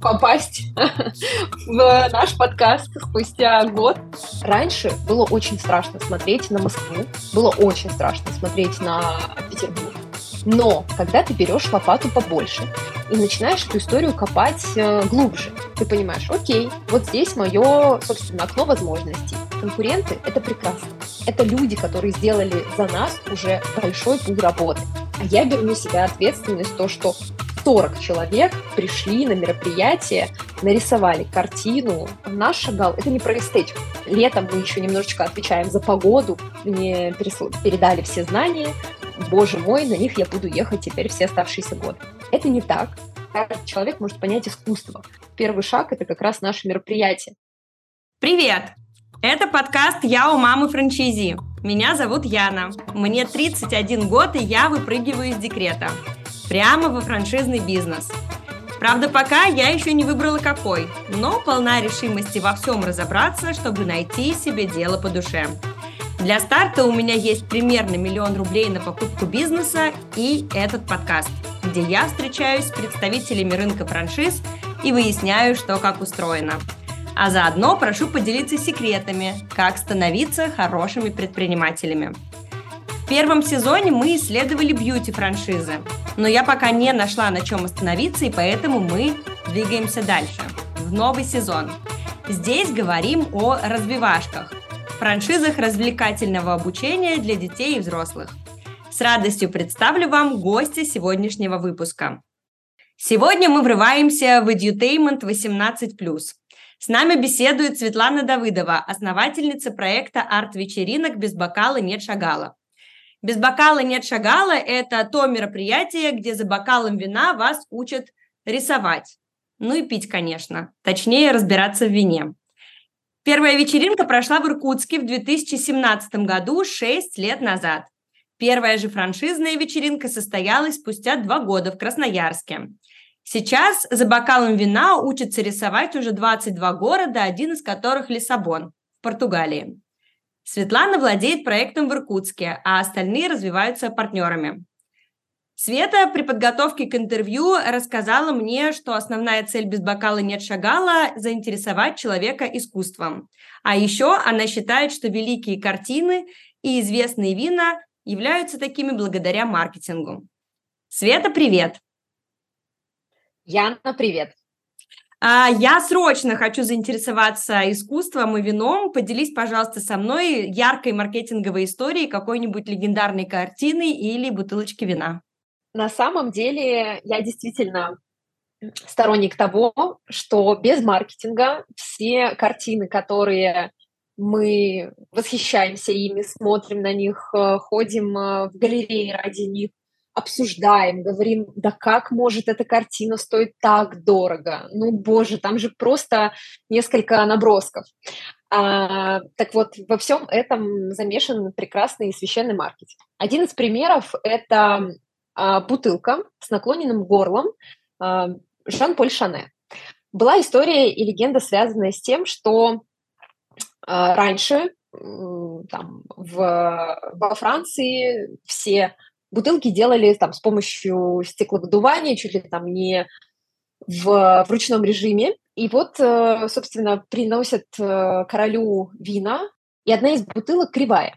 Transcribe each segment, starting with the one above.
попасть в наш подкаст спустя год. Раньше было очень страшно смотреть на Москву, было очень страшно смотреть на Петербург. Но когда ты берешь лопату побольше и начинаешь эту историю копать э, глубже, ты понимаешь, окей, вот здесь мое, собственно, окно возможностей. Конкуренты — это прекрасно. Это люди, которые сделали за нас уже большой путь работы. А я беру на себя ответственность то, что 40 человек пришли на мероприятие, нарисовали картину. Наш шагал, это не про эстетику. Летом мы еще немножечко отвечаем за погоду, мне передали все знания, боже мой, на них я буду ехать теперь все оставшиеся годы. Это не так. Каждый человек может понять искусство. Первый шаг – это как раз наше мероприятие. Привет! Это подкаст «Я у мамы франчайзи». Меня зовут Яна. Мне 31 год, и я выпрыгиваю из декрета. Прямо во франшизный бизнес. Правда, пока я еще не выбрала какой, но полна решимости во всем разобраться, чтобы найти себе дело по душе. Для старта у меня есть примерно миллион рублей на покупку бизнеса и этот подкаст, где я встречаюсь с представителями рынка франшиз и выясняю, что как устроено – а заодно прошу поделиться секретами, как становиться хорошими предпринимателями. В первом сезоне мы исследовали бьюти-франшизы, но я пока не нашла на чем остановиться, и поэтому мы двигаемся дальше, в новый сезон. Здесь говорим о развивашках, франшизах развлекательного обучения для детей и взрослых. С радостью представлю вам гостя сегодняшнего выпуска. Сегодня мы врываемся в Edutainment 18+. С нами беседует Светлана Давыдова, основательница проекта «Арт-вечеринок. Без бокала нет шагала». «Без бокала нет шагала» – это то мероприятие, где за бокалом вина вас учат рисовать. Ну и пить, конечно. Точнее, разбираться в вине. Первая вечеринка прошла в Иркутске в 2017 году, 6 лет назад. Первая же франшизная вечеринка состоялась спустя два года в Красноярске. Сейчас за бокалом вина учатся рисовать уже 22 города, один из которых Лиссабон, в Португалии. Светлана владеет проектом в Иркутске, а остальные развиваются партнерами. Света при подготовке к интервью рассказала мне, что основная цель без бокала нет шагала – заинтересовать человека искусством. А еще она считает, что великие картины и известные вина являются такими благодаря маркетингу. Света, привет! Яна, привет. А, я срочно хочу заинтересоваться искусством и вином. Поделись, пожалуйста, со мной яркой маркетинговой историей какой-нибудь легендарной картины или бутылочки вина. На самом деле я действительно сторонник того, что без маркетинга все картины, которые мы восхищаемся ими, смотрим на них, э, ходим э, в галереи ради них, обсуждаем, говорим, да как может эта картина стоить так дорого? Ну, боже, там же просто несколько набросков. А, так вот, во всем этом замешан прекрасный священный маркетинг. Один из примеров – это а, бутылка с наклоненным горлом а, Жан-Поль Шане. Была история и легенда, связанная с тем, что а, раньше там, в, во Франции все Бутылки делали там с помощью стекловыдувания, чуть ли там не в, в ручном режиме. И вот, э, собственно, приносят э, королю вина, и одна из бутылок кривая.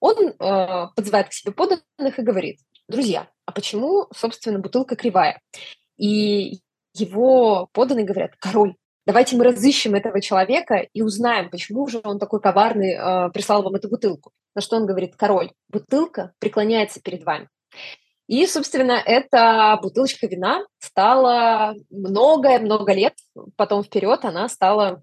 Он э, подзывает к себе поданных и говорит, друзья, а почему, собственно, бутылка кривая? И его поданные говорят, король, давайте мы разыщем этого человека и узнаем, почему же он такой коварный э, прислал вам эту бутылку. На что он говорит, король, бутылка преклоняется перед вами. И, собственно, эта бутылочка вина стала много-много лет, потом вперед она стала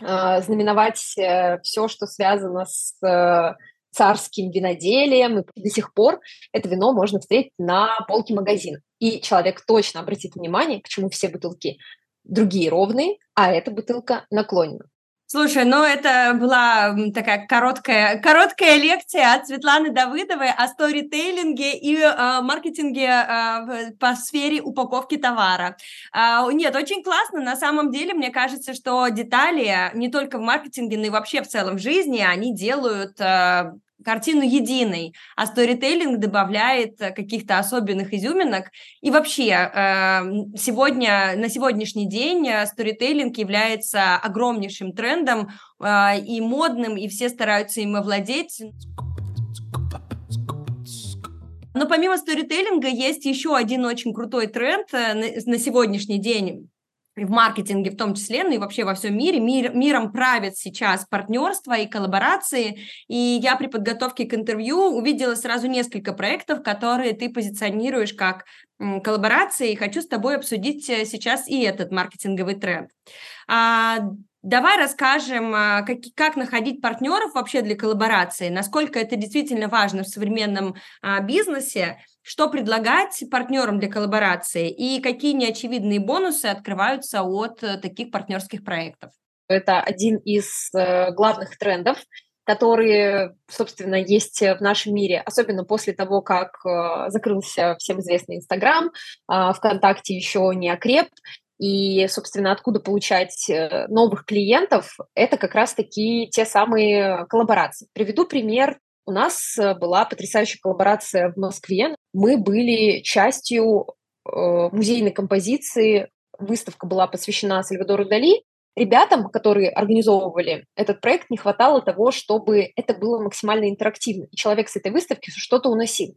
э, знаменовать э, все, что связано с э, царским виноделием, и до сих пор это вино можно встретить на полке магазина. И человек точно обратит внимание, к чему все бутылки другие ровные, а эта бутылка наклонена. Слушай, ну это была такая короткая, короткая лекция от Светланы Давыдовой о сторитейлинге и э, маркетинге э, по сфере упаковки товара. Э, нет, очень классно. На самом деле, мне кажется, что детали не только в маркетинге, но и вообще в целом в жизни, они делают э, картину единой, а сторителлинг добавляет каких-то особенных изюминок. И вообще, сегодня, на сегодняшний день сторителлинг является огромнейшим трендом и модным, и все стараются им овладеть. Но помимо сторителлинга есть еще один очень крутой тренд э, на, сегодняшний день в маркетинге в том числе, ну и вообще во всем мире. Мир, миром правят сейчас партнерства и коллаборации. И я при подготовке к интервью увидела сразу несколько проектов, которые ты позиционируешь как коллаборации. И хочу с тобой обсудить э, сейчас и этот маркетинговый тренд. А, Давай расскажем, а, как, как находить партнеров вообще для коллаборации, насколько это действительно важно в современном а, бизнесе, что предлагать партнерам для коллаборации и какие неочевидные бонусы открываются от э, таких партнерских проектов. Это один из э, главных трендов, которые, собственно, есть в нашем мире, особенно после того, как э, закрылся всем известный Инстаграм, э, ВКонтакте еще не окреп, и, собственно, откуда получать э, новых клиентов, это как раз-таки те самые коллаборации. Приведу пример. У нас э, была потрясающая коллаборация в Москве. Мы были частью э, музейной композиции. Выставка была посвящена Сальвадору Дали, ребятам, которые организовывали этот проект, не хватало того, чтобы это было максимально интерактивно, и человек с этой выставки что-то уносил.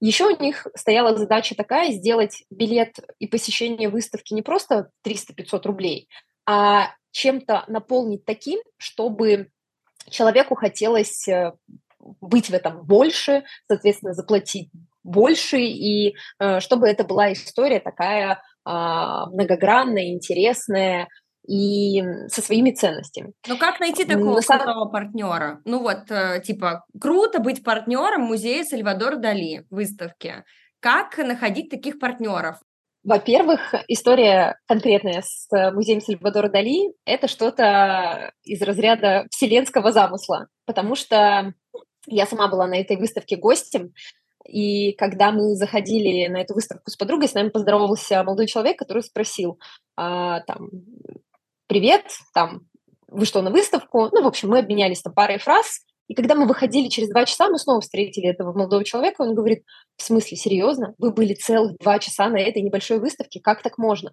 Еще у них стояла задача такая, сделать билет и посещение выставки не просто 300-500 рублей, а чем-то наполнить таким, чтобы человеку хотелось э, быть в этом больше, соответственно, заплатить больше, и э, чтобы это была история такая э, многогранная, интересная, и со своими ценностями. Ну как найти такого На крутого партнера? Ну вот, э, типа, круто быть партнером музея Сальвадор Дали выставки. Как находить таких партнеров? Во-первых, история конкретная с музеем Сальвадора Дали – это что-то из разряда вселенского замысла, потому что я сама была на этой выставке гостем, и когда мы заходили на эту выставку с подругой, с нами поздоровался молодой человек, который спросил, а, там, привет, там, вы что, на выставку? Ну, в общем, мы обменялись там парой фраз, и когда мы выходили через два часа, мы снова встретили этого молодого человека, он говорит, в смысле, серьезно? Вы были целых два часа на этой небольшой выставке, как так можно?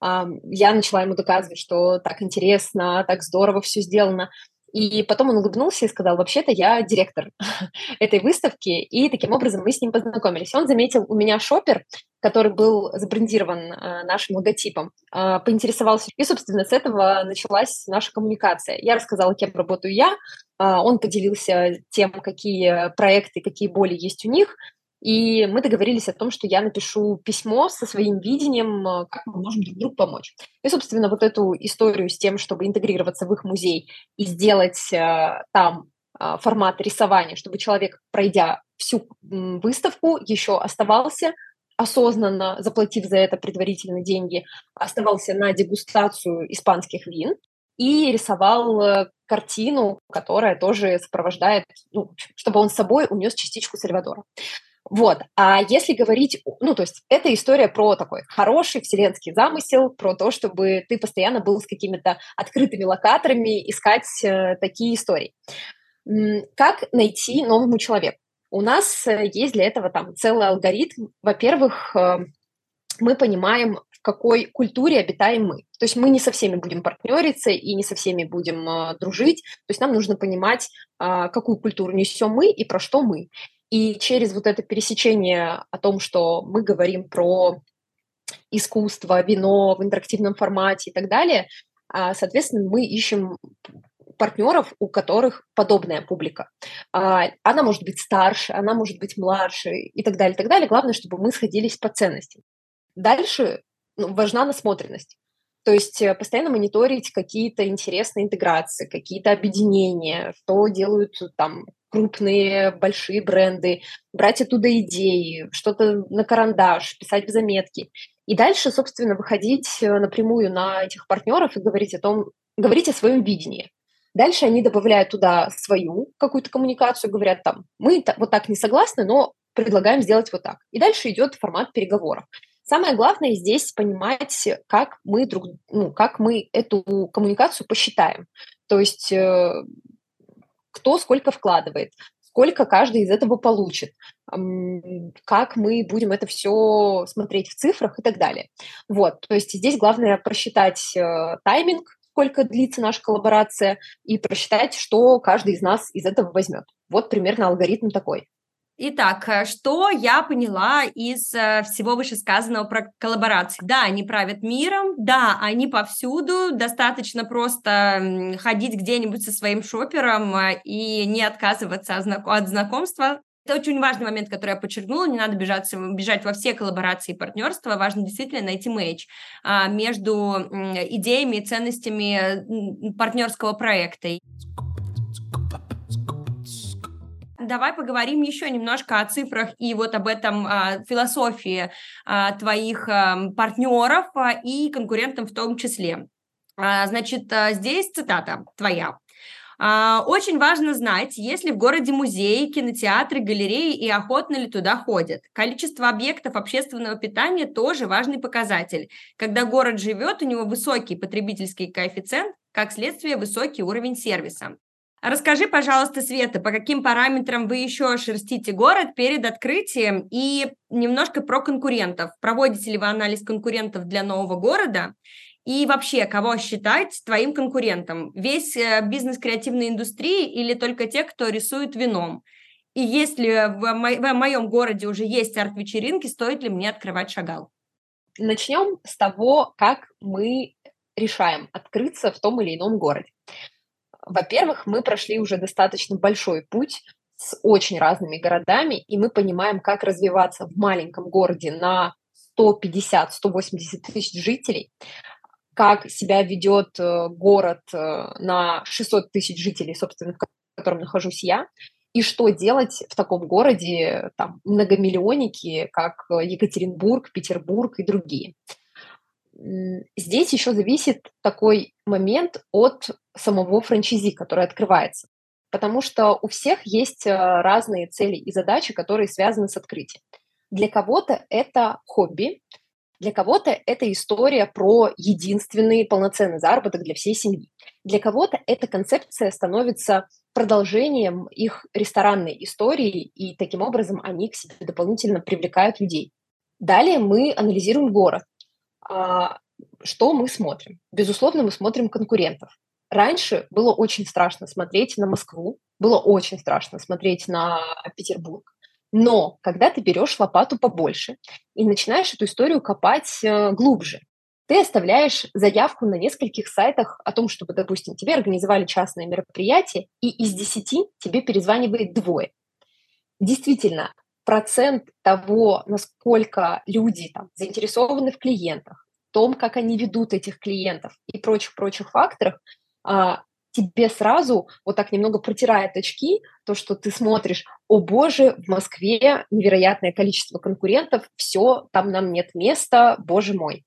Я начала ему доказывать, что так интересно, так здорово все сделано. И потом он улыбнулся и сказал, вообще-то я директор этой выставки, и таким образом мы с ним познакомились. Он заметил у меня шопер, который был забрендирован э, нашим логотипом, э, поинтересовался. И, собственно, с этого началась наша коммуникация. Я рассказала, кем работаю я, э, он поделился тем, какие проекты, какие боли есть у них, и мы договорились о том, что я напишу письмо со своим видением, э, как мы можем друг другу помочь. И, собственно, вот эту историю с тем, чтобы интегрироваться в их музей и сделать э, там э, формат рисования, чтобы человек, пройдя всю выставку, еще оставался осознанно, заплатив за это предварительно деньги, оставался на дегустацию испанских вин и рисовал картину, которая тоже сопровождает, ну, чтобы он с собой унес частичку Сальвадора. Вот. А если говорить, ну, то есть это история про такой хороший вселенский замысел, про то, чтобы ты постоянно был с какими-то открытыми локаторами, искать э, такие истории. Как найти новому человеку? У нас э, есть для этого там целый алгоритм. Во-первых, э, мы понимаем, в какой культуре обитаем мы. То есть мы не со всеми будем партнериться и не со всеми будем э, дружить. То есть нам нужно понимать, э, какую культуру несем мы и про что мы. И через вот это пересечение о том, что мы говорим про искусство, вино в интерактивном формате и так далее, а, соответственно, мы ищем партнеров, у которых подобная публика. А, она может быть старше, она может быть младше и так далее, и так далее. Главное, чтобы мы сходились по ценностям. Дальше ну, важна насмотренность. То есть э, постоянно мониторить какие-то интересные интеграции, какие-то объединения, что делают там крупные, большие бренды, брать оттуда идеи, что-то на карандаш, писать в заметки. И дальше, собственно, выходить э, напрямую на этих партнеров и говорить о том, говорить о своем видении. Дальше они добавляют туда свою какую-то коммуникацию, говорят там, мы вот так не согласны, но предлагаем сделать вот так. И дальше идет формат переговоров. Самое главное здесь понимать, как мы друг, ну, как мы эту коммуникацию посчитаем. То есть э, кто сколько вкладывает, сколько каждый из этого получит, как мы будем это все смотреть в цифрах и так далее. Вот, то есть здесь главное просчитать э, тайминг, сколько длится наша коллаборация, и просчитать, что каждый из нас из этого возьмет. Вот примерно алгоритм такой. Итак, э, что я поняла из э, всего вышесказанного про коллаборации? Да, они правят миром, да, они повсюду, достаточно просто ходить где-нибудь со своим шопером э, и не отказываться от знакомства. Это очень важный момент, который я подчеркнула. Не надо бежать, бежать во все коллаборации и партнерства. Важно действительно найти мэч а, между идеями и ценностями партнерского проекта. Давай поговорим еще немножко о цифрах и вот об этом а, философии а, твоих а, партнеров а, и конкурентов в том числе. А, значит, а, здесь цитата твоя. Очень важно знать, есть ли в городе музеи, кинотеатры, галереи и охотно ли туда ходят. Количество объектов общественного питания тоже важный показатель. Когда город живет, у него высокий потребительский коэффициент, как следствие высокий уровень сервиса. Расскажи, пожалуйста, Света, по каким параметрам вы еще шерстите город перед открытием и немножко про конкурентов. Проводите ли вы анализ конкурентов для нового города? И вообще, кого считать твоим конкурентом? Весь э, бизнес креативной индустрии или только те, кто рисует вином? И если в, мо- в моем городе уже есть арт-вечеринки, стоит ли мне открывать шагал? Начнем с того, как мы решаем открыться в том или ином городе. Во-первых, мы прошли уже достаточно большой путь с очень разными городами, и мы понимаем, как развиваться в маленьком городе на 150-180 тысяч жителей, как себя ведет э, город э, на 600 тысяч жителей, собственно, в котором нахожусь я, и что делать в таком городе, там, многомиллионники, как Екатеринбург, Петербург и другие. Здесь еще зависит такой момент от самого франчайзи, который открывается. Потому что у всех есть э, разные цели и задачи, которые связаны с открытием. Для кого-то это хобби, для кого-то это история про единственный полноценный заработок для всей семьи. Для кого-то эта концепция становится продолжением их ресторанной истории, и таким образом они к себе дополнительно привлекают людей. Далее мы анализируем город. А, что мы смотрим? Безусловно, мы смотрим конкурентов. Раньше было очень страшно смотреть на Москву, было очень страшно смотреть на Петербург. Но когда ты берешь лопату побольше и начинаешь эту историю копать э, глубже, ты оставляешь заявку на нескольких сайтах о том, чтобы, допустим, тебе организовали частное мероприятие, и из десяти тебе перезванивает двое. Действительно, процент того, насколько люди там, заинтересованы в клиентах, в том, как они ведут этих клиентов и прочих-прочих факторах, а, тебе сразу вот так немного протирает очки, то, что ты смотришь, о боже, в Москве невероятное количество конкурентов, все, там нам нет места, боже мой.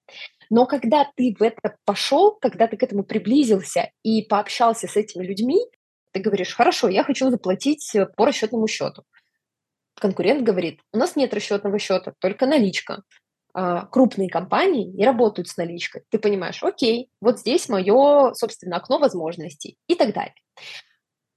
Но когда ты в это пошел, когда ты к этому приблизился и пообщался с этими людьми, ты говоришь, хорошо, я хочу заплатить по расчетному счету конкурент говорит, у нас нет расчетного счета, только наличка. А, крупные компании не работают с наличкой. Ты понимаешь, окей, вот здесь мое, собственно, окно возможностей и так далее.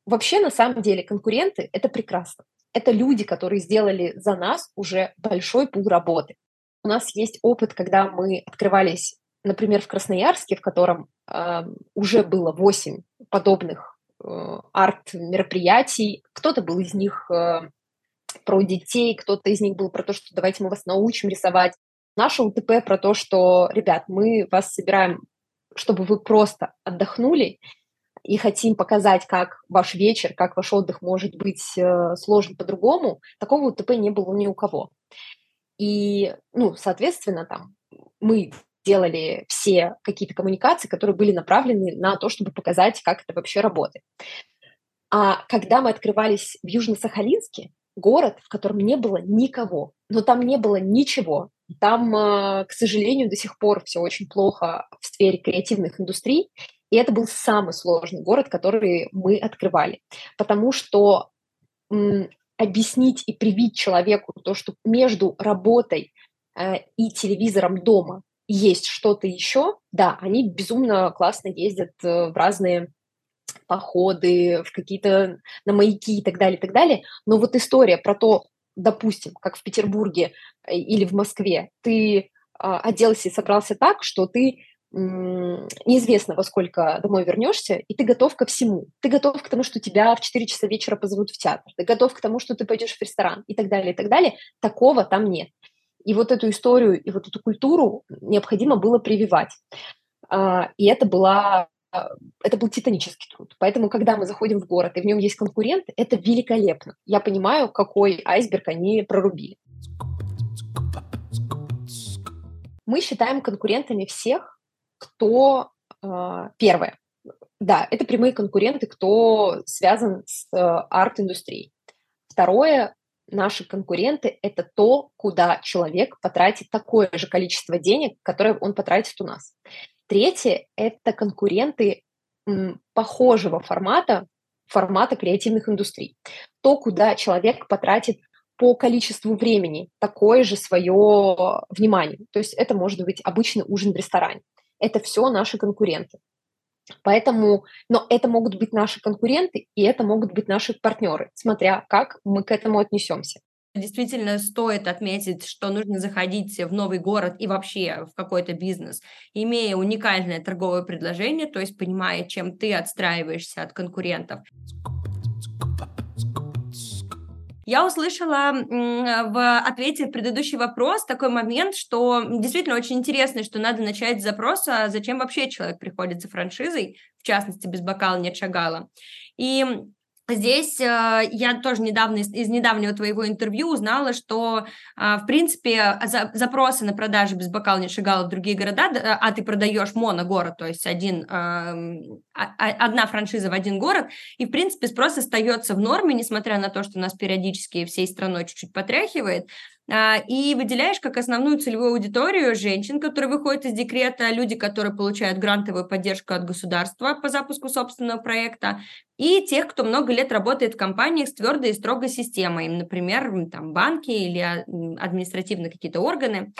Вообще, на самом деле, конкуренты – это прекрасно. Это люди, которые сделали за нас уже большой пул работы. У нас есть опыт, когда мы открывались, например, в Красноярске, в котором э, уже было 8 подобных э, арт-мероприятий. Кто-то был из них э, про детей, кто-то из них был про то, что давайте мы вас научим рисовать. Наше УТП про то, что, ребят, мы вас собираем, чтобы вы просто отдохнули, и хотим показать, как ваш вечер, как ваш отдых может быть э, сложен по-другому, такого УТП не было ни у кого. И, ну, соответственно, там мы делали все какие-то коммуникации, которые были направлены на то, чтобы показать, как это вообще работает. А когда мы открывались в Южно-Сахалинске, город, в котором не было никого, но там не было ничего. Там, а, к сожалению, до сих пор все очень плохо в сфере креативных индустрий, и это был самый сложный город, который мы открывали, потому что объяснить и привить человеку то, что между работой э, и телевизором дома есть что-то еще, да, они безумно классно ездят э, в разные походы в какие-то на маяки и так далее, и так далее. Но вот история про то, допустим, как в Петербурге э, или в Москве, ты а, оделся и собрался так, что ты неизвестно, во сколько домой вернешься, и ты готов ко всему. Ты готов к тому, что тебя в 4 часа вечера позовут в театр, ты готов к тому, что ты пойдешь в ресторан и так далее, и так далее. Такого там нет. И вот эту историю и вот эту культуру необходимо было прививать. А, и это была это был титанический труд. Поэтому, когда мы заходим в город, и в нем есть конкуренты, это великолепно. Я понимаю, какой айсберг они прорубили. Мы считаем конкурентами всех, кто э, первое. Да, это прямые конкуренты, кто связан с э, арт-индустрией. Второе, наши конкуренты – это то, куда человек потратит такое же количество денег, которое он потратит у нас. Третье – это конкуренты похожего формата, формата креативных индустрий. То, куда человек потратит по количеству времени такое же свое внимание. То есть это может быть обычный ужин в ресторане. Это все наши конкуренты. Поэтому, но это могут быть наши конкуренты, и это могут быть наши партнеры, смотря как мы к этому отнесемся. Действительно стоит отметить, что нужно заходить в новый город и вообще в какой-то бизнес, имея уникальное торговое предложение, то есть понимая, чем ты отстраиваешься от конкурентов. Я услышала в ответе предыдущий вопрос такой момент, что действительно очень интересно, что надо начать с запроса, зачем вообще человек приходит за франшизой, в частности, без бокала нет шагала. И Здесь э, я тоже недавно из, из недавнего твоего интервью узнала, что, э, в принципе, за, запросы на продажи без бокала не шагала в другие города, да, а ты продаешь моногород, то есть один, э, одна франшиза в один город, и, в принципе, спрос остается в норме, несмотря на то, что нас периодически всей страной чуть-чуть потряхивает, а, и выделяешь как основную целевую аудиторию женщин, которые выходят из декрета, люди, которые получают грантовую поддержку от государства по запуску собственного проекта, и тех, кто много лет работает в компаниях с твердой и строгой системой, например, там, банки или административные какие-то органы.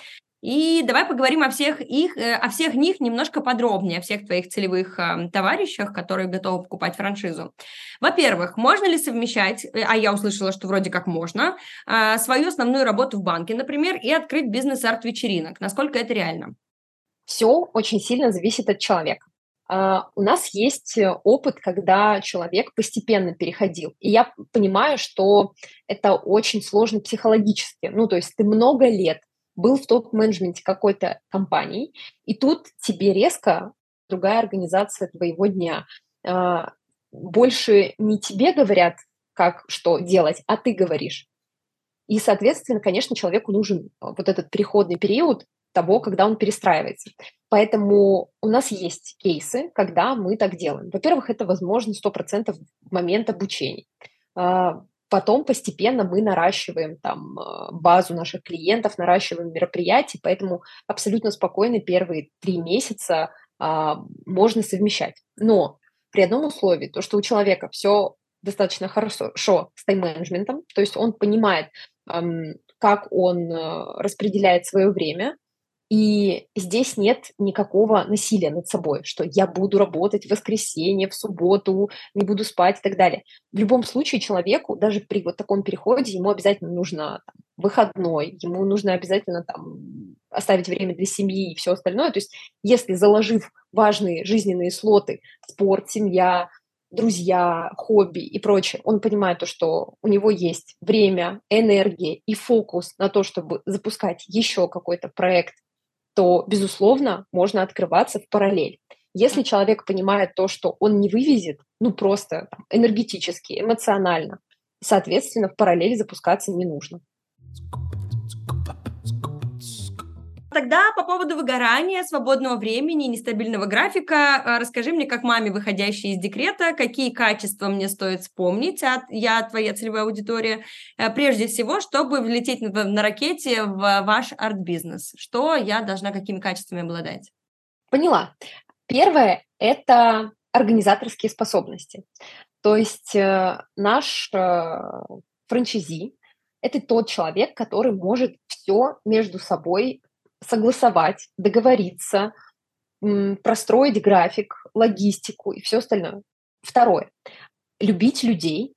И давай поговорим о всех их, э, о всех них немножко подробнее, о всех твоих целевых э, товарищах, которые готовы покупать франшизу. Во-первых, можно ли совмещать, э, а я услышала, что вроде как можно, э, свою основную работу в банке, например, и открыть бизнес арт-вечеринок? Насколько это реально? Все очень сильно зависит от человека. Uh, у нас есть опыт, когда человек постепенно переходил. И я понимаю, что это очень сложно психологически. Ну, то есть ты много лет был в топ-менеджменте какой-то компании, и тут тебе резко другая организация твоего дня. А, больше не тебе говорят, как что делать, а ты говоришь. И, соответственно, конечно, человеку нужен вот этот переходный период того, когда он перестраивается. Поэтому у нас есть кейсы, когда мы так делаем. Во-первых, это возможно 100% в момент обучения. А, Потом постепенно мы наращиваем там э, базу наших клиентов, наращиваем мероприятия, поэтому абсолютно спокойно первые три месяца а, можно совмещать. Но при одном условии, то, что у человека все достаточно хорошо с тайм-менеджментом, то есть он понимает, как он э, распределяет свое время, и здесь нет никакого насилия над собой, что я буду работать в воскресенье, в субботу, не буду спать и так далее. В любом случае человеку, даже при вот таком переходе, ему обязательно нужно там, выходной, ему нужно обязательно там, оставить время для семьи и все остальное. То есть если заложив важные жизненные слоты, спорт, семья, друзья, хобби и прочее, он понимает то, что у него есть время, энергия и фокус на то, чтобы запускать еще какой-то проект то, безусловно, можно открываться в параллель. Если человек понимает то, что он не вывезет, ну просто там, энергетически, эмоционально, соответственно, в параллель запускаться не нужно. Тогда по поводу выгорания, свободного времени, нестабильного графика, э, расскажи мне, как маме, выходящей из декрета, какие качества мне стоит вспомнить, от, я твоя целевая аудитория, э, прежде всего, чтобы влететь на, на ракете в ваш арт-бизнес. Что я должна какими качествами обладать? Поняла. Первое – это организаторские способности. То есть э, наш э, франчайзи – это тот человек, который может все между собой согласовать, договориться, простроить график, логистику и все остальное. Второе. Любить людей,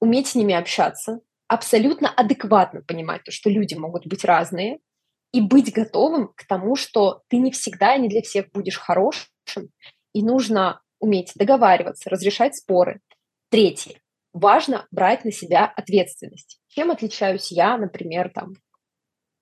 уметь с ними общаться, абсолютно адекватно понимать то, что люди могут быть разные, и быть готовым к тому, что ты не всегда и не для всех будешь хорошим, и нужно уметь договариваться, разрешать споры. Третье. Важно брать на себя ответственность. Чем отличаюсь я, например, там,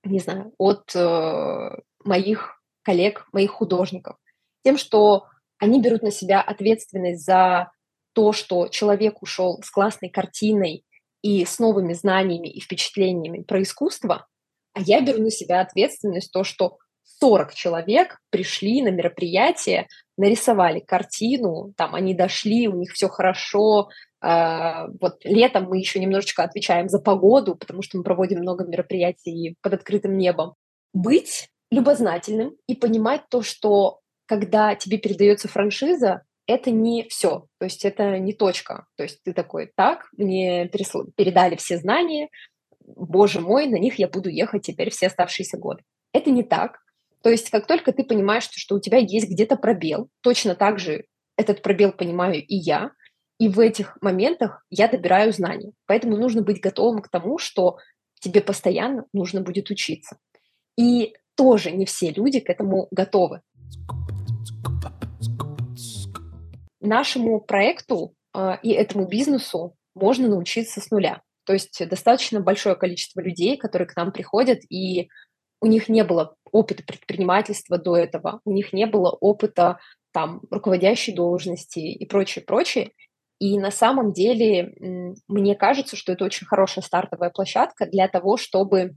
не знаю, от э, моих коллег, моих художников? Тем, что они берут на себя ответственность за то, что человек ушел с классной картиной и с новыми знаниями и впечатлениями про искусство, а я беру на себя ответственность то, что 40 человек пришли на мероприятие, нарисовали картину, там они дошли, у них все хорошо. Э, вот летом мы еще немножечко отвечаем за погоду, потому что мы проводим много мероприятий под открытым небом. Быть любознательным и понимать то, что когда тебе передается франшиза, это не все, то есть это не точка. То есть ты такой, так, мне передали все знания, боже мой, на них я буду ехать теперь все оставшиеся годы. Это не так. То есть как только ты понимаешь, что, что у тебя есть где-то пробел, точно так же этот пробел понимаю и я, и в этих моментах я добираю знания. Поэтому нужно быть готовым к тому, что тебе постоянно нужно будет учиться. И тоже не все люди к этому готовы. Нашему проекту э, и этому бизнесу можно научиться с нуля. То есть достаточно большое количество людей, которые к нам приходят, и у них не было опыта предпринимательства до этого, у них не было опыта там руководящей должности и прочее, прочее. И на самом деле мне кажется, что это очень хорошая стартовая площадка для того, чтобы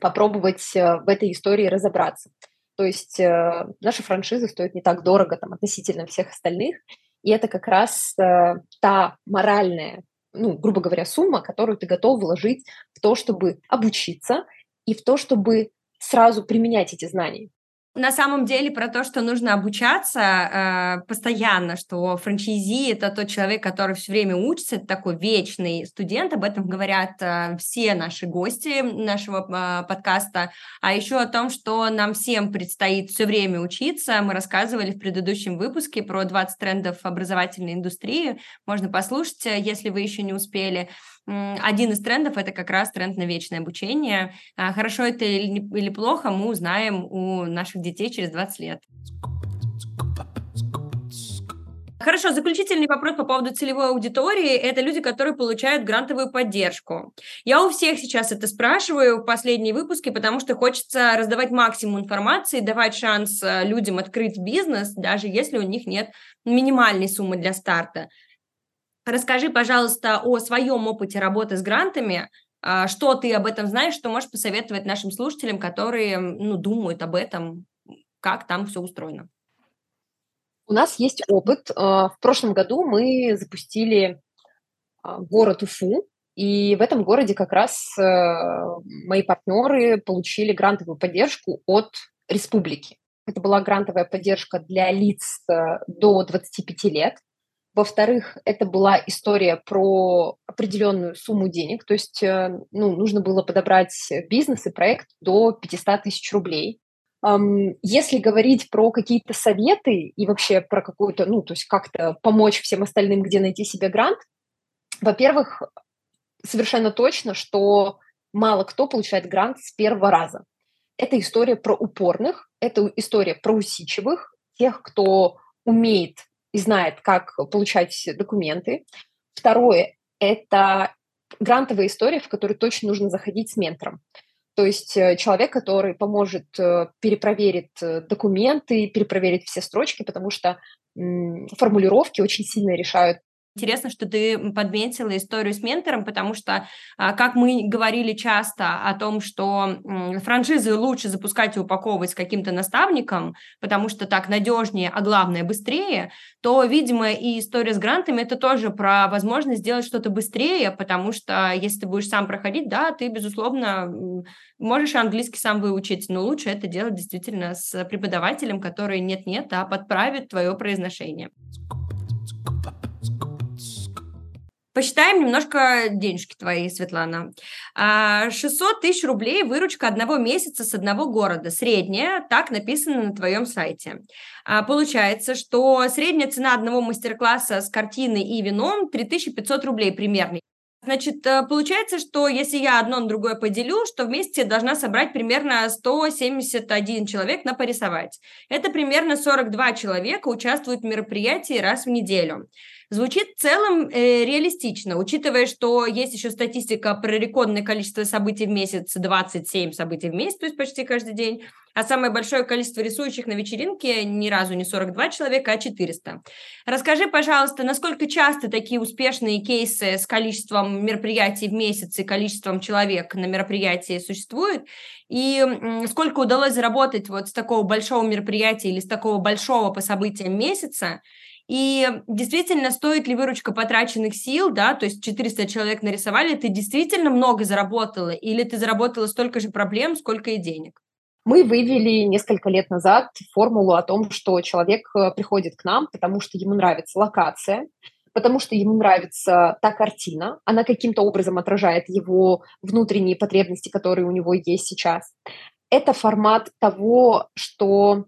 попробовать э, в этой истории разобраться. То есть э, наша франшиза стоит не так дорого там, относительно всех остальных, и это как раз э, та моральная ну, грубо говоря, сумма, которую ты готов вложить в то, чтобы обучиться и в то, чтобы сразу применять эти знания на самом деле про то, что нужно обучаться э, постоянно, что франчайзи это тот человек, который все время учится, это такой вечный студент, об этом говорят э, все наши гости нашего э, подкаста, а еще о том, что нам всем предстоит все время учиться, мы рассказывали в предыдущем выпуске про 20 трендов образовательной индустрии, можно послушать, э, если вы еще не успели. Один из трендов это как раз тренд на вечное обучение. А хорошо это или плохо, мы узнаем у наших детей через 20 лет. Хорошо, заключительный вопрос по поводу целевой аудитории. Это люди, которые получают грантовую поддержку. Я у всех сейчас это спрашиваю в последние выпуски, потому что хочется раздавать максимум информации, давать шанс э, людям открыть бизнес, даже если у них нет минимальной суммы для старта. Расскажи, пожалуйста, о своем опыте работы с грантами, а, что ты об этом знаешь, что можешь посоветовать нашим слушателям, которые ну, думают об этом, как там все устроено? У нас есть опыт. А, в прошлом году мы запустили а, город Уфу, и в этом городе как раз э, мои партнеры получили грантовую поддержку от республики. Это была грантовая поддержка для лиц э, до 25 лет. Во-вторых, это была история про определенную сумму денег, то есть э, ну, нужно было подобрать бизнес и проект до 500 тысяч рублей. Если говорить про какие-то советы и вообще про какую-то, ну, то есть как-то помочь всем остальным, где найти себе грант, во-первых, совершенно точно, что мало кто получает грант с первого раза. Это история про упорных, это история про усидчивых, тех, кто умеет и знает, как получать документы. Второе – это грантовая история, в которую точно нужно заходить с ментором. То есть э, человек, который поможет, э, перепроверит э, документы, перепроверит все строчки, потому что формулировки очень сильно решают Интересно, что ты подметила историю с ментором, потому что, а, как мы говорили часто о том, что франшизы лучше запускать и упаковывать с каким-то наставником, потому что так надежнее, а главное быстрее, то, видимо, и история с грантами это тоже про возможность сделать что-то быстрее, потому что если ты будешь сам проходить, да, ты, безусловно, можешь английский сам выучить, но лучше это делать действительно с преподавателем, который нет-нет, а подправит твое произношение. Посчитаем немножко денежки твои, Светлана. 600 а, тысяч рублей выручка одного месяца с одного города. Средняя, так написано на твоем сайте. А, получается, что средняя цена одного мастер-класса с картиной и вином 3500 рублей примерно. Значит, э, получается, что если я одно на другое поделю, что вместе должна собрать примерно 171 человек на порисовать. Это примерно 42 человека участвуют в мероприятии раз в неделю. Звучит в целом э, реалистично, учитывая, что есть еще статистика про рекордное количество событий в месяц, 27 событий в месяц, то есть почти каждый день, а самое большое количество рисующих на вечеринке ни разу не 42 человека, а 400. Расскажи, пожалуйста, насколько часто такие успешные кейсы с количеством мероприятий в месяц и количеством человек на мероприятии существуют, и сколько удалось заработать вот с такого большого мероприятия или с такого большого по событиям месяца, и действительно, стоит ли выручка потраченных сил, да, то есть 400 человек нарисовали, ты действительно много заработала или ты заработала столько же проблем, сколько и денег? Мы вывели несколько лет назад формулу о том, что человек э, приходит к нам, потому что ему нравится локация, потому что ему нравится та картина, она каким-то образом отражает его внутренние потребности, которые у него есть сейчас. Это формат того, что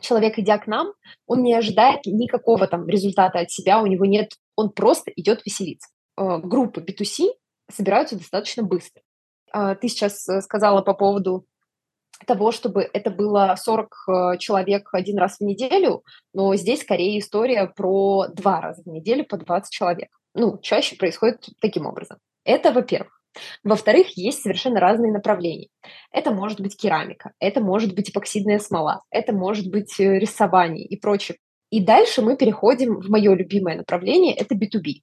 человек, идя к нам, он не ожидает никакого там результата от себя, у него нет, он просто идет веселиться. Э, группы B2C собираются достаточно быстро. А, ты сейчас э, сказала по поводу того, чтобы это было 40 э, человек один раз в неделю, но здесь скорее история про два раза в неделю по 20 человек. Ну, чаще происходит таким образом. Это, во-первых. Во-вторых, есть совершенно разные направления. Это может быть керамика, это может быть эпоксидная смола, это может быть э, рисование и прочее. И дальше мы переходим в мое любимое направление – это B2B.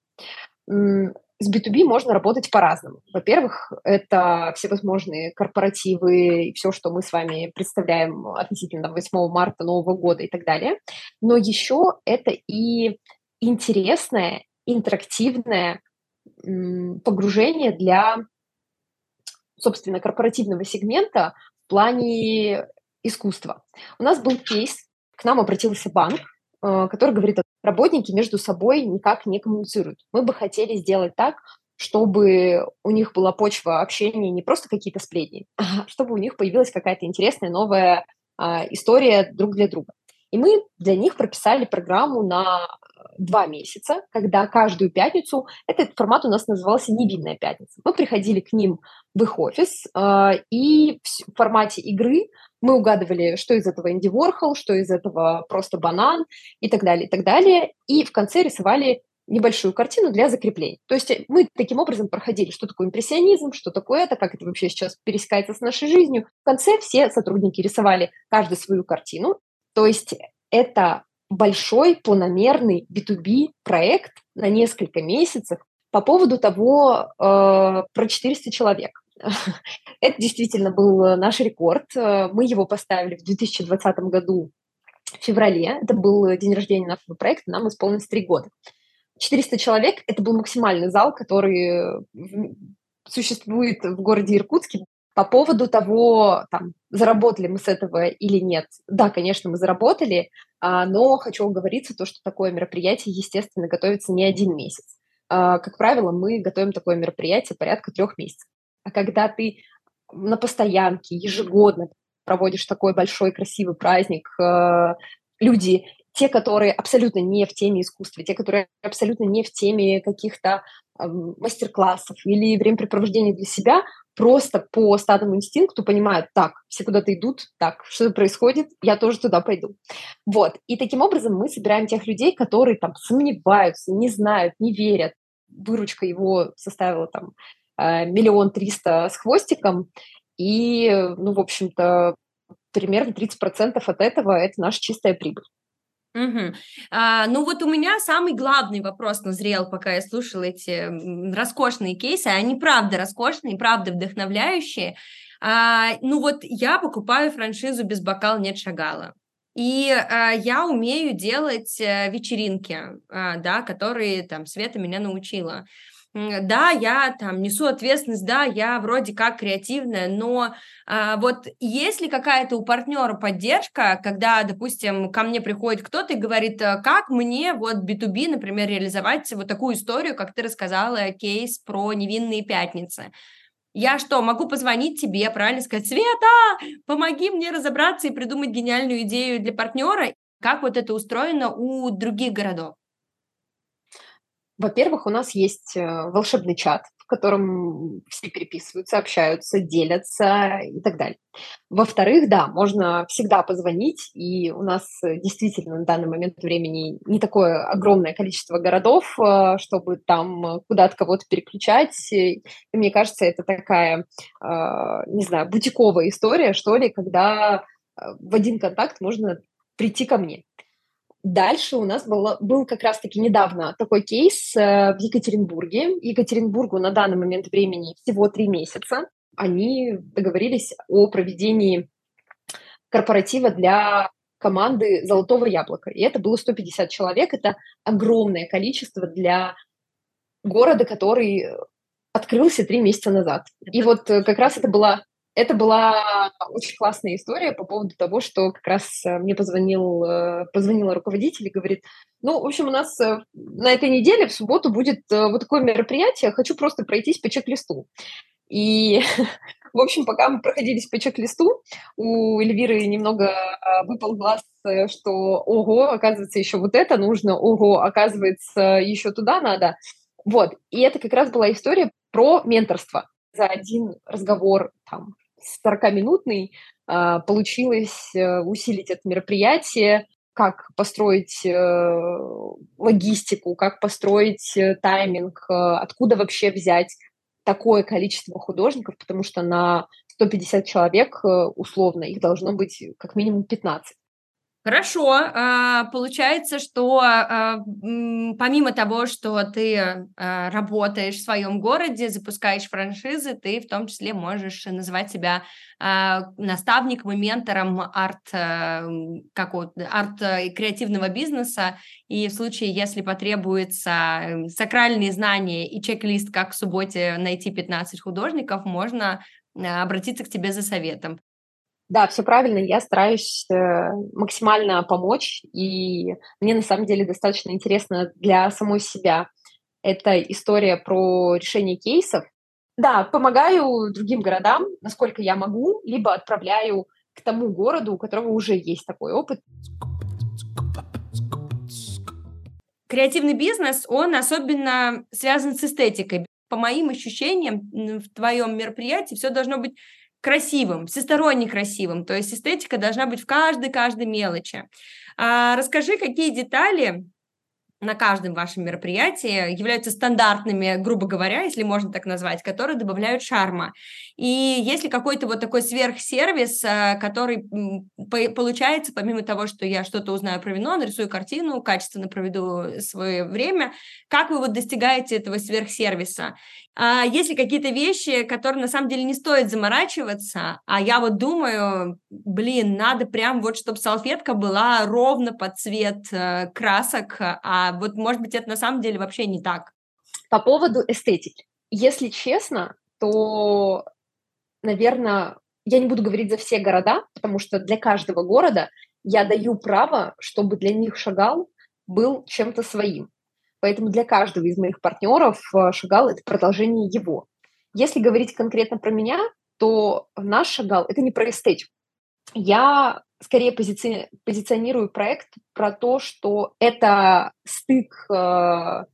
С B2B можно работать по-разному. Во-первых, это всевозможные корпоративы и все, что мы с вами представляем относительно 8 марта Нового года и так далее. Но еще это и интересное, интерактивное погружение для, собственно, корпоративного сегмента в плане искусства. У нас был кейс, к нам обратился банк, э, который говорит, работники между собой никак не коммуницируют. Мы бы хотели сделать так, чтобы у них была почва общения, не просто какие-то сплетни, а чтобы у них появилась какая-то интересная новая а, история друг для друга. И мы для них прописали программу на два месяца, когда каждую пятницу, этот формат у нас назывался «Невинная пятница». Мы приходили к ним в их офис, э, и в формате игры мы угадывали, что из этого Инди Ворхол, что из этого просто банан и так далее, и так далее. И в конце рисовали небольшую картину для закрепления. То есть мы таким образом проходили, что такое импрессионизм, что такое это, как это вообще сейчас пересекается с нашей жизнью. В конце все сотрудники рисовали каждую свою картину. То есть это большой планомерный B2B проект на несколько месяцев по поводу того, э, про 400 человек. Это действительно был наш рекорд. Мы его поставили в 2020 году в феврале. Это был день рождения нашего проекта, нам исполнилось три года. 400 человек – это был максимальный зал, который существует в городе Иркутске по поводу того, там, заработали мы с этого или нет. Да, конечно, мы заработали, а, но хочу оговориться, то, что такое мероприятие, естественно, готовится не один месяц. А, как правило, мы готовим такое мероприятие порядка трех месяцев. А когда ты на постоянке, ежегодно проводишь такой большой красивый праздник, а, люди те, которые абсолютно не в теме искусства, те, которые абсолютно не в теме каких-то мастер-классов или времяпрепровождения для себя, просто по стадному инстинкту понимают, так, все куда-то идут, так, что происходит, я тоже туда пойду. Вот. И таким образом мы собираем тех людей, которые там сомневаются, не знают, не верят. Выручка его составила там э, миллион триста с хвостиком, и, ну, в общем-то, примерно 30% от этого – это наша чистая прибыль. Угу. А, ну вот у меня самый главный вопрос назрел, пока я слушала эти роскошные кейсы. Они правда роскошные, правда вдохновляющие. А, ну вот я покупаю франшизу «Без бокал нет шагала». И а, я умею делать а, вечеринки, а, да, которые там Света меня научила. Да, я там несу ответственность, да, я вроде как креативная, но а, вот есть ли какая-то у партнера поддержка, когда, допустим, ко мне приходит кто-то и говорит, «А как мне вот B2B, например, реализовать вот такую историю, как ты рассказала, кейс про невинные пятницы. Я что, могу позвонить тебе, правильно сказать, Света, помоги мне разобраться и придумать гениальную идею для партнера? Как вот это устроено у других городов? Во-первых, у нас есть э, волшебный чат, в котором все переписываются, общаются, делятся и так далее. Во-вторых, да, можно всегда позвонить, и у нас э, действительно на данный момент времени не такое огромное количество городов, э, чтобы там куда-то кого-то переключать. И мне кажется, это такая, не знаю, бутиковая история, что ли, когда в один контакт можно прийти ко мне. Дальше у нас было, был как раз-таки недавно такой кейс э, в Екатеринбурге. Екатеринбургу на данный момент времени всего три месяца. Они договорились о проведении корпоратива для команды «Золотого яблока». И это было 150 человек. Это огромное количество для города, который открылся три месяца назад. И вот э, как раз это была это была очень классная история по поводу того, что как раз э, мне позвонил, э, позвонила руководитель и говорит, ну, в общем, у нас э, на этой неделе в субботу будет вот такое мероприятие, хочу просто пройтись по чек-листу. И, в общем, пока мы проходились по чек-листу, у Эльвиры немного выпал глаз, что ого, оказывается, еще вот это нужно, ого, оказывается, еще туда надо. Вот, и это как раз была история про менторство за один разговор там 40-минутный а, получилось э, усилить это мероприятие, как построить э, логистику, как построить э, тайминг, откуда вообще взять такое количество художников, потому что на 150 человек условно их должно быть как минимум 15. Хорошо, а, получается, что а, помимо того, что ты а, работаешь в своем городе, запускаешь франшизы, ты в том числе можешь называть себя наставником и ментором арт, какого-то, арт и креативного бизнеса, и в случае, если потребуется сакральные знания и чек-лист, как в субботе найти 15 художников, можно обратиться к тебе за советом. Да, все правильно. Я стараюсь э, максимально помочь, и мне на самом деле достаточно интересно для самой себя. Это история про решение кейсов. Да, помогаю другим городам, насколько я могу, либо отправляю к тому городу, у которого уже есть такой опыт. Креативный бизнес, он особенно связан с эстетикой. По моим ощущениям, в твоем мероприятии все должно быть красивым, всесторонне красивым. То есть эстетика должна быть в каждой-каждой мелочи. А, расскажи, какие детали на каждом вашем мероприятии являются стандартными, грубо говоря, если можно так назвать, которые добавляют шарма. И есть ли какой-то вот такой сверхсервис, э, который получается, помимо того, что я что-то узнаю про вино, нарисую картину, качественно проведу свое время, как вы вот достигаете этого сверхсервиса? А есть ли какие-то вещи, которые на самом деле не стоит заморачиваться, а я вот думаю, блин, надо прям вот, чтобы салфетка была ровно под цвет э, красок, а вот, может быть, это на самом деле вообще не так. По поводу эстетики. Если честно, то, наверное, я не буду говорить за все города, потому что для каждого города я даю право, чтобы для них Шагал был чем-то своим. Поэтому для каждого из моих партнеров э, Шагал – это продолжение его. Если говорить конкретно про меня, то наш Шагал – это не про эстетику. Я скорее пози- позиционирую проект про то, что это стык э,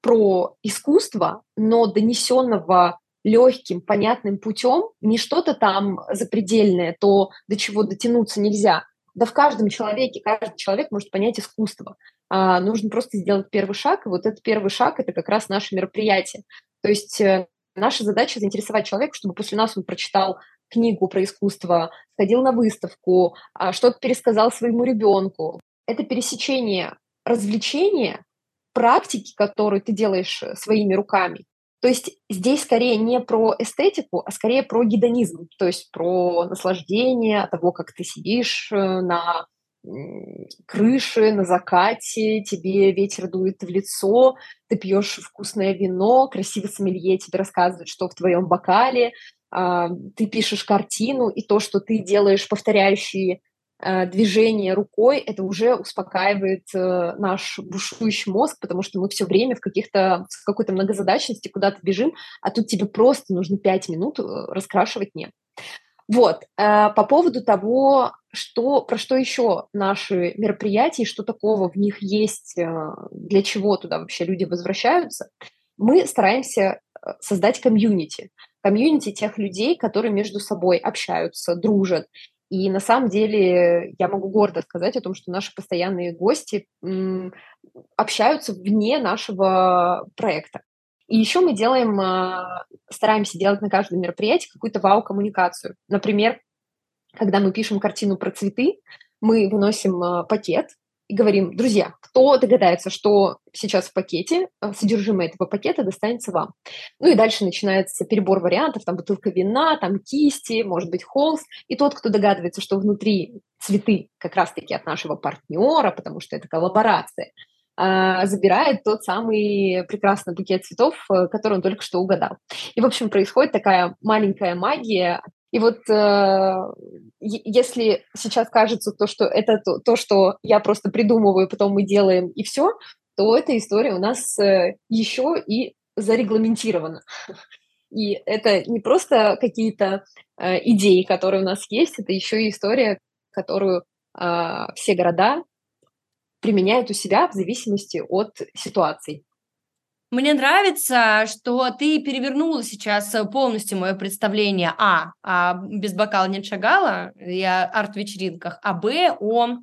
про искусство, но донесенного легким, понятным путем, не что-то там запредельное, то до чего дотянуться нельзя. Да в каждом человеке, каждый человек может понять искусство. А, нужно просто сделать первый шаг, и вот этот первый шаг – это как раз наше мероприятие. То есть э, наша задача заинтересовать человека, чтобы после нас он прочитал книгу про искусство, сходил на выставку, а, что-то пересказал своему ребенку. Это пересечение развлечения, практики, которую ты делаешь э, своими руками. То есть здесь скорее не про эстетику, а скорее про гедонизм, то есть про наслаждение того, как ты сидишь э, на крыши на закате, тебе ветер дует в лицо, ты пьешь вкусное вино, красивый сомелье тебе рассказывает, что в твоем бокале, а, ты пишешь картину, и то, что ты делаешь повторяющие а, движения рукой, это уже успокаивает э, наш бушующий мозг, потому что мы все время в, каких-то, в какой-то многозадачности куда-то бежим, а тут тебе просто нужно пять минут э, раскрашивать небо. Вот, э, по поводу того, что, про что еще наши мероприятия, что такого в них есть, э, для чего туда вообще люди возвращаются, мы стараемся э, создать комьюнити. Комьюнити тех людей, которые между собой общаются, дружат. И на самом деле я могу гордо сказать о том, что наши постоянные гости общаются вне нашего проекта. И еще мы делаем, а, стараемся делать на каждом мероприятии какую-то вау-коммуникацию. Например, когда мы пишем картину про цветы, мы выносим а, пакет и говорим, друзья, кто догадается, что сейчас в пакете, а, содержимое этого пакета достанется вам. Ну и дальше начинается перебор вариантов, там бутылка вина, там кисти, может быть холст. И тот, кто догадывается, что внутри цветы как раз-таки от нашего партнера, потому что это коллаборация – забирает тот самый прекрасный букет цветов, э, который он только что угадал. И, в общем, происходит такая маленькая магия. И вот э, если сейчас кажется то, что это то, то, что я просто придумываю, потом мы делаем и все, то эта история у нас э, еще и зарегламентирована. И это не просто какие-то э, идеи, которые у нас есть, это еще и история, которую э, все города применяют у себя в зависимости от ситуаций. Мне нравится, что ты перевернула сейчас полностью мое представление а, а без бокала не шагала и о арт-вечеринках, а б о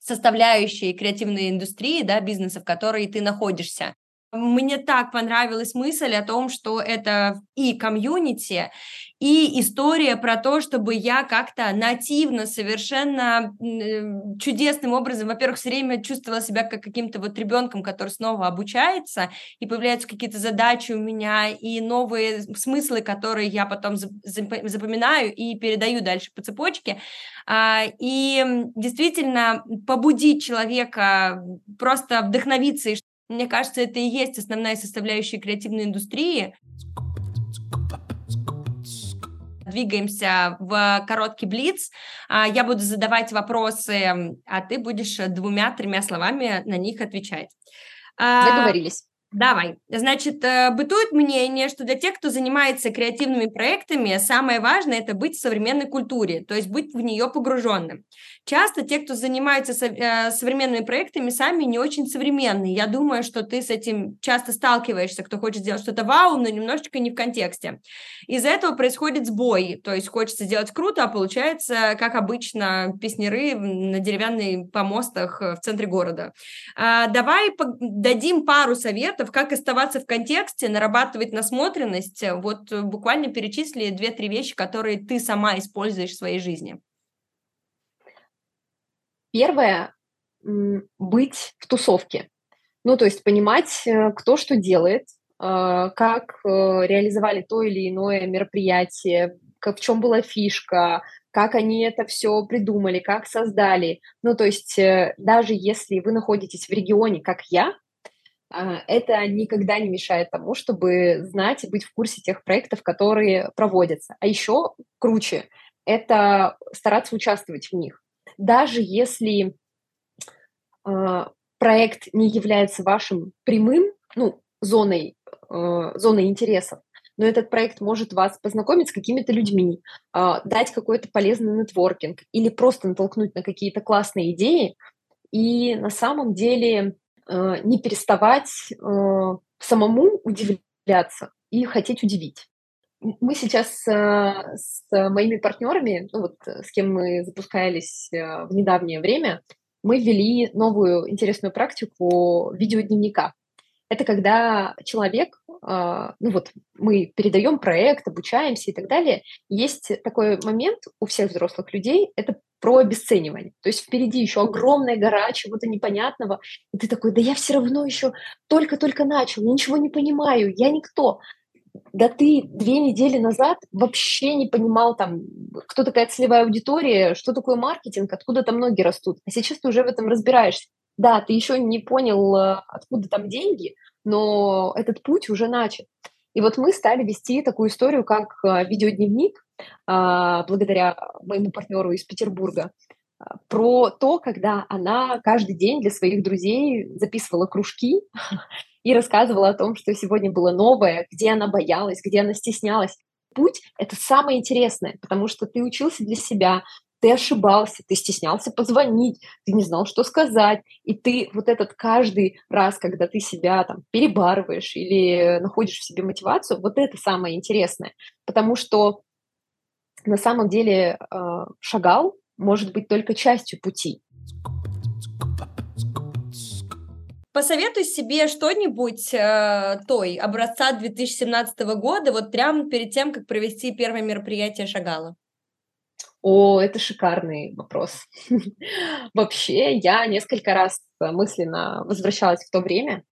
составляющей креативной индустрии, да, бизнеса, в которой ты находишься. Мне так понравилась мысль о том, что это и комьюнити, и история про то, чтобы я как-то нативно, совершенно э, чудесным образом, во-первых, все время чувствовала себя как каким-то вот ребенком, который снова обучается, и появляются какие-то задачи у меня, и новые смыслы, которые я потом запоминаю и передаю дальше по цепочке. А, и действительно побудить человека просто вдохновиться и мне кажется, это и есть основная составляющая креативной индустрии. Двигаемся в короткий блиц. А, я буду задавать вопросы, а ты будешь двумя-тремя словами на них отвечать. А, Договорились. Давай. Значит, э, бытует мнение, что для тех, кто занимается креативными проектами, самое важное – это быть в современной культуре, то есть быть в нее погруженным. Часто те, кто занимаются э, современными проектами, сами не очень современные. Я думаю, что ты с этим часто сталкиваешься, кто хочет сделать что-то вау, но немножечко не в контексте. Из-за этого происходит сбой, то есть хочется сделать круто, а получается, как обычно, песнеры на деревянных помостах в центре города. А, давай дадим пару советов, как оставаться в контексте, нарабатывать насмотренность. Вот буквально перечисли две-три вещи, которые ты сама используешь в своей жизни. Первое – быть в тусовке. Ну, то есть понимать, э, кто что делает, э, как э, реализовали то или иное мероприятие, в чем была фишка, как они это все придумали, как создали. Ну, то есть даже если вы находитесь в регионе, как я, это никогда не мешает тому, чтобы знать и быть в курсе тех проектов, которые проводятся. А еще круче – это стараться участвовать в них даже если э, проект не является вашим прямым, ну, зоной, э, зоной интересов, но этот проект может вас познакомить с какими-то людьми, э, дать какой-то полезный нетворкинг или просто натолкнуть на какие-то классные идеи, и на самом деле не переставать э, самому удивляться и хотеть удивить. Мы сейчас э, с моими партнерами, ну вот э, с кем мы запускались э, в недавнее время, мы ввели новую интересную практику видеодневника. Это когда человек, ну вот мы передаем проект, обучаемся и так далее. Есть такой момент у всех взрослых людей, это про обесценивание. То есть впереди еще огромная гора чего-то непонятного, и ты такой, да я все равно еще только-только начал, я ничего не понимаю, я никто да ты две недели назад вообще не понимал там, кто такая целевая аудитория, что такое маркетинг, откуда там ноги растут. А сейчас ты уже в этом разбираешься. Да, ты еще не понял, э, откуда там деньги, но этот путь уже начат. И вот мы стали вести такую историю, как э, видеодневник, а, благодаря моему партнеру из Петербурга, про то, когда она каждый день для своих друзей записывала кружки и рассказывала о том, что сегодня было новое, где она боялась, где она стеснялась. Путь — это самое интересное, потому что ты учился для себя, ты ошибался, ты стеснялся позвонить, ты не знал, что сказать, и ты вот этот каждый раз, когда ты себя там перебарываешь или находишь в себе мотивацию, вот это самое интересное, потому что на самом деле э, шагал может быть только частью пути. Посоветуй себе что-нибудь э, той образца 2017 года, вот прямо перед тем, как провести первое мероприятие Шагала. О, это шикарный вопрос. Вообще, я несколько раз мысленно возвращалась в то время.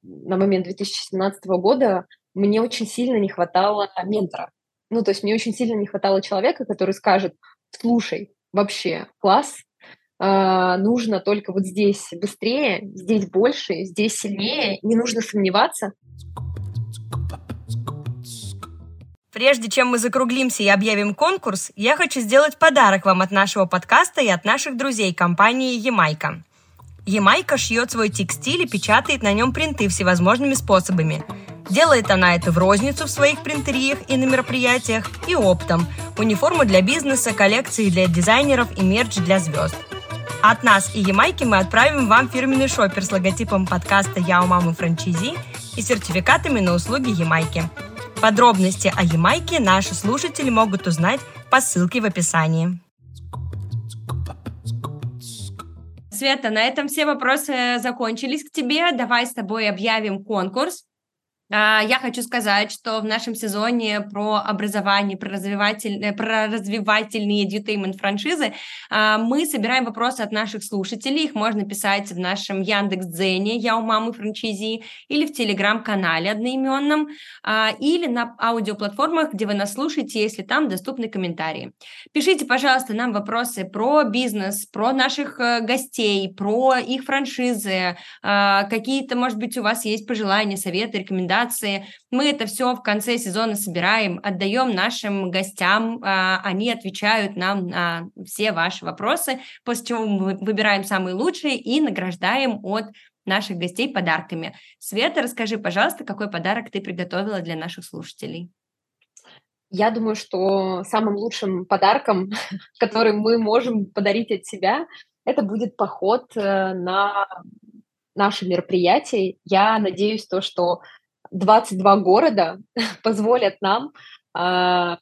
На момент 2017 года мне очень сильно не хватало ментора. Ну, то есть мне очень сильно не хватало человека, который скажет, слушай, вообще класс, э, нужно только вот здесь быстрее, здесь больше, здесь сильнее, не нужно сомневаться. Прежде чем мы закруглимся и объявим конкурс, я хочу сделать подарок вам от нашего подкаста и от наших друзей компании «Ямайка». Ямайка шьет свой текстиль и печатает на нем принты всевозможными способами. Делает она это в розницу в своих принтериях и на мероприятиях, и оптом. Униформу для бизнеса, коллекции для дизайнеров и мерч для звезд. От нас и Ямайки мы отправим вам фирменный шопер с логотипом подкаста «Я у мамы франчизи» и сертификатами на услуги Ямайки. Подробности о Ямайке наши слушатели могут узнать по ссылке в описании. Света, на этом все вопросы закончились к тебе. Давай с тобой объявим конкурс. А, я хочу сказать, что в нашем сезоне про образование, про, развивательные, про развивательные edutainment франшизы а, мы собираем вопросы от наших слушателей. Их можно писать в нашем Яндекс.Дзене «Я у мамы франчизи» или в Телеграм-канале одноименном, а, или на аудиоплатформах, где вы нас слушаете, если там доступны комментарии. Пишите, пожалуйста, нам вопросы про бизнес, про наших э, гостей, про их франшизы, какие-то, может быть, у вас есть пожелания, советы, рекомендации, рекомендации. Мы это все в конце сезона собираем, отдаем нашим гостям, а, они отвечают нам на все ваши вопросы, после чего мы выбираем самые лучшие и награждаем от наших гостей подарками. Света, расскажи, пожалуйста, какой подарок ты приготовила для наших слушателей? Я думаю, что самым лучшим подарком, который мы можем подарить от себя, это будет поход э, на наше мероприятие. Я надеюсь, то, что 22 города позволят нам э,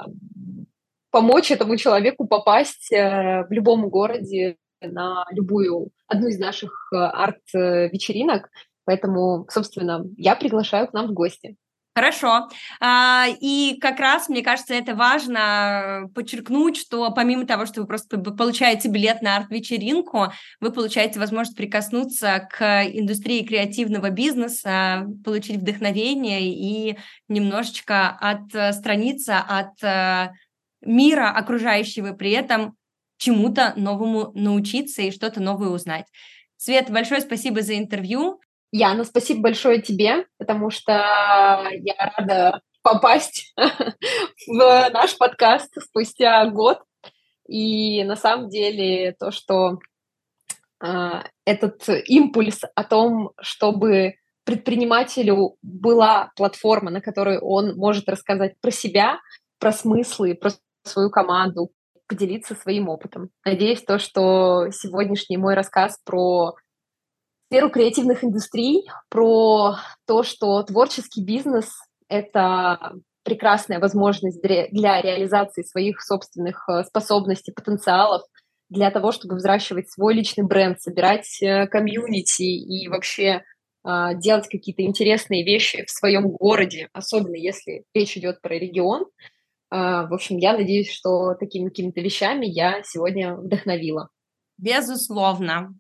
помочь этому человеку попасть э, в любом городе на любую одну из наших э, арт-вечеринок. Поэтому, собственно, я приглашаю к нам в гости. Хорошо. А, и как раз, мне кажется, это важно подчеркнуть, что помимо того, что вы просто получаете билет на арт-вечеринку, вы получаете возможность прикоснуться к индустрии креативного бизнеса, получить вдохновение и немножечко отстраниться от мира окружающего, при этом чему-то новому научиться и что-то новое узнать. Свет, большое спасибо за интервью. Яна, спасибо большое тебе, потому что я рада попасть в наш подкаст спустя год. И на самом деле то, что э, этот импульс о том, чтобы предпринимателю была платформа, на которой он может рассказать про себя, про смыслы, про свою команду, поделиться своим опытом. Надеюсь, то, что сегодняшний мой рассказ про сферу креативных индустрий, про то, что творческий бизнес — это прекрасная возможность для реализации своих собственных э, способностей, потенциалов, для того, чтобы взращивать свой личный бренд, собирать э, комьюнити и вообще а, делать какие-то интересные вещи в своем городе, особенно если речь идет про регион. В общем, я надеюсь, что такими какими-то вещами я сегодня вдохновила. Безусловно.